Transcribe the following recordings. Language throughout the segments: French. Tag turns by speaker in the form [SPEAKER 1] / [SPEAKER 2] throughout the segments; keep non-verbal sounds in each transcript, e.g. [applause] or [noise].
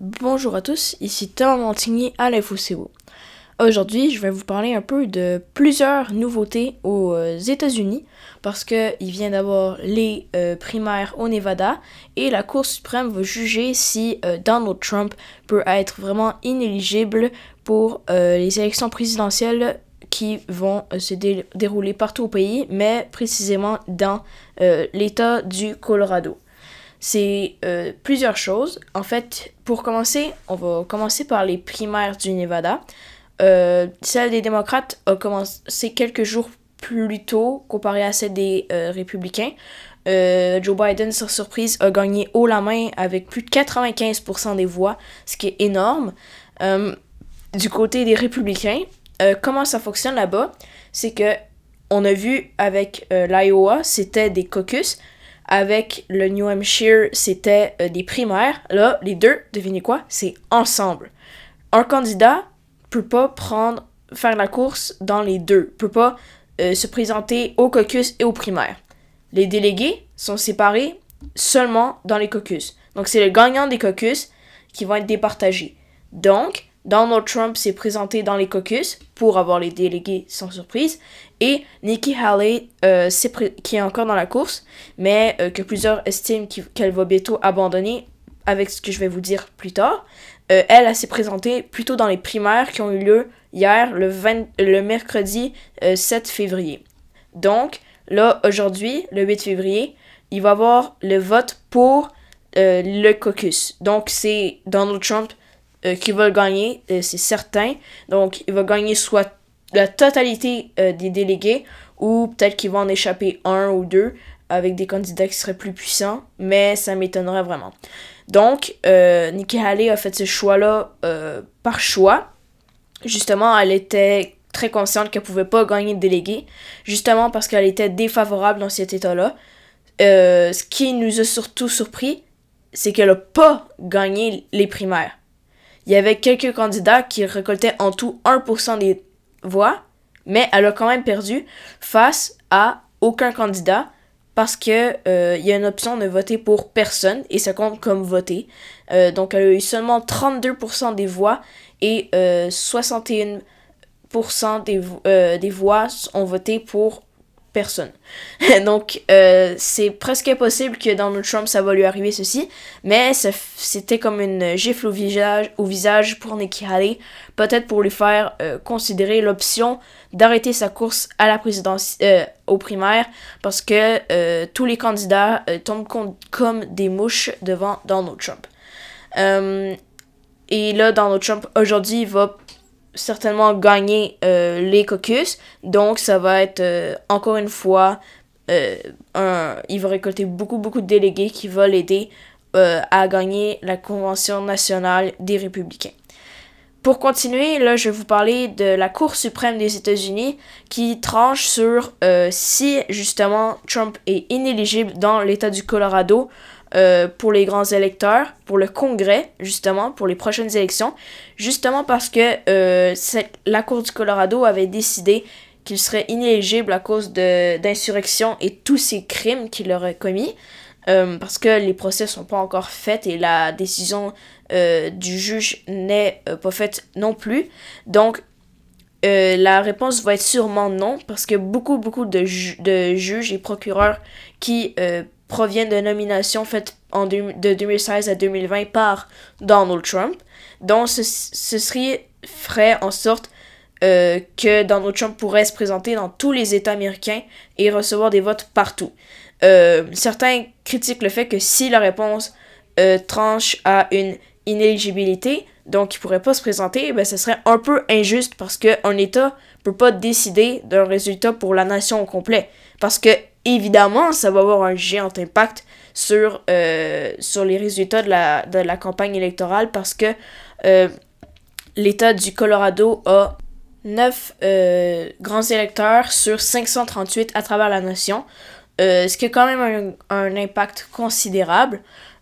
[SPEAKER 1] Bonjour à tous, ici Thomas Montigny à l'InfoCO. Aujourd'hui, je vais vous parler un peu de plusieurs nouveautés aux euh, États-Unis parce qu'il vient d'avoir les euh, primaires au Nevada et la Cour suprême va juger si euh, Donald Trump peut être vraiment inéligible pour les élections présidentielles qui vont se dérouler partout au pays, mais précisément dans l'État du Colorado c'est euh, plusieurs choses. En fait, pour commencer, on va commencer par les primaires du Nevada. Euh, celle des démocrates a commencé quelques jours plus tôt comparé à celle des euh, républicains. Joe Biden, sans surprise, a gagné haut la main avec plus de 95% des voix, ce qui est énorme. du côté des républicains, comment ça fonctionne là-bas, c'est que on a vu avec l'Iowa, c'était des caucus, avec le New Hampshire, c'était euh, des primaires. Là, les deux, devinez quoi? C'est ensemble. Un candidat peut pas prendre, faire la course dans les deux, peut pas euh, se présenter au caucus et aux primaires. Les délégués sont séparés seulement dans les caucus. Donc, c'est le gagnant des caucus qui vont être départagés. Donc, Donald Trump s'est présenté dans les caucus pour avoir les délégués sans surprise. Et Nikki Haley, euh, qui est encore dans la course, mais euh, que plusieurs estiment qu'elle va bientôt abandonner, avec ce que je vais vous dire plus tard. Euh, elle, s'est présentée plutôt dans les primaires qui ont eu lieu hier, le, le mercredi 7 février. Donc, là, aujourd'hui, le 8 février, il va y avoir le vote pour le caucus. Donc, c'est Donald Trump euh, qui va gagner, euh, c'est certain. Donc, il va gagner soit la totalité euh, des délégués ou peut-être qu'il va en échapper un ou deux avec des candidats qui seraient plus puissants, mais ça m'étonnerait vraiment. Donc, Nikki Haley a fait ce choix-là par choix. Justement, elle était très consciente qu'elle pouvait pas gagner de délégués, justement parce qu'elle était défavorable dans cet état-là. ce qui nous a surtout surpris, c'est qu'elle n'a pas gagné les primaires il y avait quelques candidats qui récoltaient en tout 1% des voix, mais elle a quand même perdu face à aucun candidat parce que euh, il y a une option de voter pour personne et ça compte comme voter. Euh, donc elle a eu seulement 32% des voix et 61% euh, des, des voix ont voté pour [laughs] Donc, euh, c'est presque impossible que Donald Trump, ça va lui arriver ceci. Mais c'était comme une gifle au visage, pour Nikki Haley. Peut-être pour lui faire euh, considérer l'option d'arrêter sa course à la présidence, euh, aux. Parce que tous les candidats tombent comme des mouches devant Donald Trump. et là, Donald Trump, aujourd'hui, va certainement gagner euh, les caucus. Donc, ça va être euh, encore une fois, euh, un, il va récolter beaucoup, beaucoup de délégués qui vont l'aider à gagner la Convention nationale des républicains. Pour continuer, là, je vais vous parler de la Cour suprême des États-Unis qui tranche sur si justement Trump est inéligible dans l'État du Colorado euh, pour les grands électeurs, pour le Congrès, justement, pour les prochaines élections, justement parce que euh, la Cour du Colorado avait décidé qu'il serait inéligible à cause d'insurrection et tous ces crimes qu'il aurait commis, euh, parce que les procès sont pas encore faits et la décision du juge n'est pas faite non plus. Donc, la réponse va être sûrement non, parce que beaucoup, beaucoup de juges et procureurs qui proviennent de nominations faites en de 2016 à 2020 par Donald Trump. Donc, ce, serait ferait en sorte euh, que Donald Trump pourrait se présenter dans tous les États américains et recevoir des votes partout. Euh, certains critiquent le fait que si la réponse euh, tranche à une inéligibilité, donc il pourrait pas se présenter, ben ce serait un peu injuste parce qu'un État peut pas décider d'un résultat pour la nation au complet. Parce que évidemment, ça va avoir un géant impact sur, euh, sur les résultats de la, de la campagne électorale parce que euh, l'État du Colorado a 9 euh, grands électeurs sur 538 à travers la nation, ce qui a quand même un impact considérable.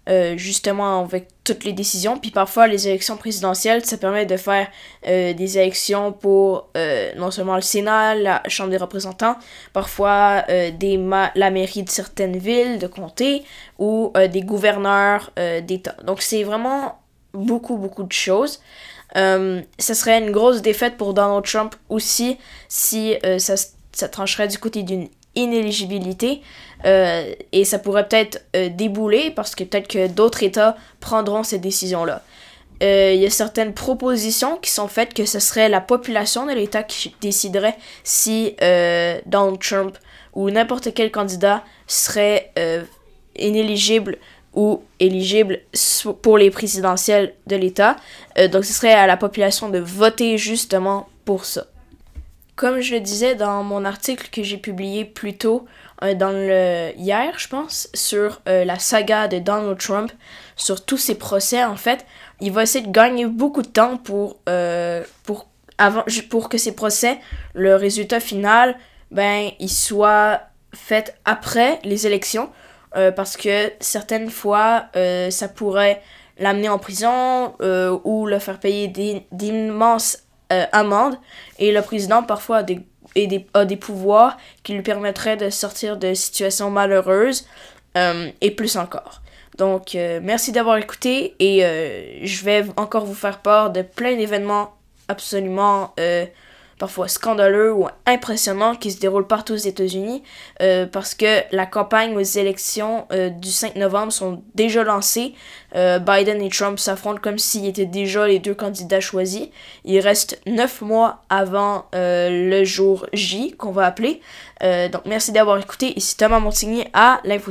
[SPEAKER 1] Euh, justement avec toutes les décisions. Puis parfois, les élections présidentielles, ça permet de faire euh, des élections pour euh, non seulement le Sénat, la Chambre des représentants, parfois des la mairie de certaines villes, de comtés, ou des gouverneurs d'État. Donc c'est vraiment beaucoup, beaucoup de choses. Ce serait une grosse défaite pour Donald Trump aussi si ça, ça, trancherait du côté d'une inéligibilité. Euh, et ça pourrait peut-être débouler parce que peut-être que d'autres États prendront cette décision-là. Il y a certaines propositions qui sont faites que ce serait la population de l'État qui déciderait si Donald Trump ou n'importe quel candidat serait inéligible ou éligible pour les présidentielles de l'État. Euh, donc ce serait à la population de voter justement pour ça. Comme je le disais dans mon article que j'ai publié plus tôt, euh, dans le hier, je pense, sur euh, la saga de Donald Trump, sur tous ses procès en fait, il va essayer de gagner beaucoup de temps pour, avant, pour que ses procès, le résultat final, ben, il soit fait après les élections euh, parce que certaines fois, euh, ça pourrait l'amener en prison euh, ou le faire payer d'immenses amendes. Et le président, parfois, a des, a des, pouvoirs qui lui permettraient de sortir de situations malheureuses et plus encore. Donc, merci d'avoir écouté et je vais encore vous faire part de plein d'événements absolument parfois scandaleux ou impressionnants qui se déroulent partout aux États-Unis euh, parce que la campagne aux élections euh, du 5 novembre sont déjà lancées. Euh, Biden et Trump s'affrontent comme s'ils étaient déjà les deux candidats choisis. Il reste neuf mois avant le jour J qu'on va appeler. donc merci d'avoir écouté. Ici Thomas Montigny à l'Info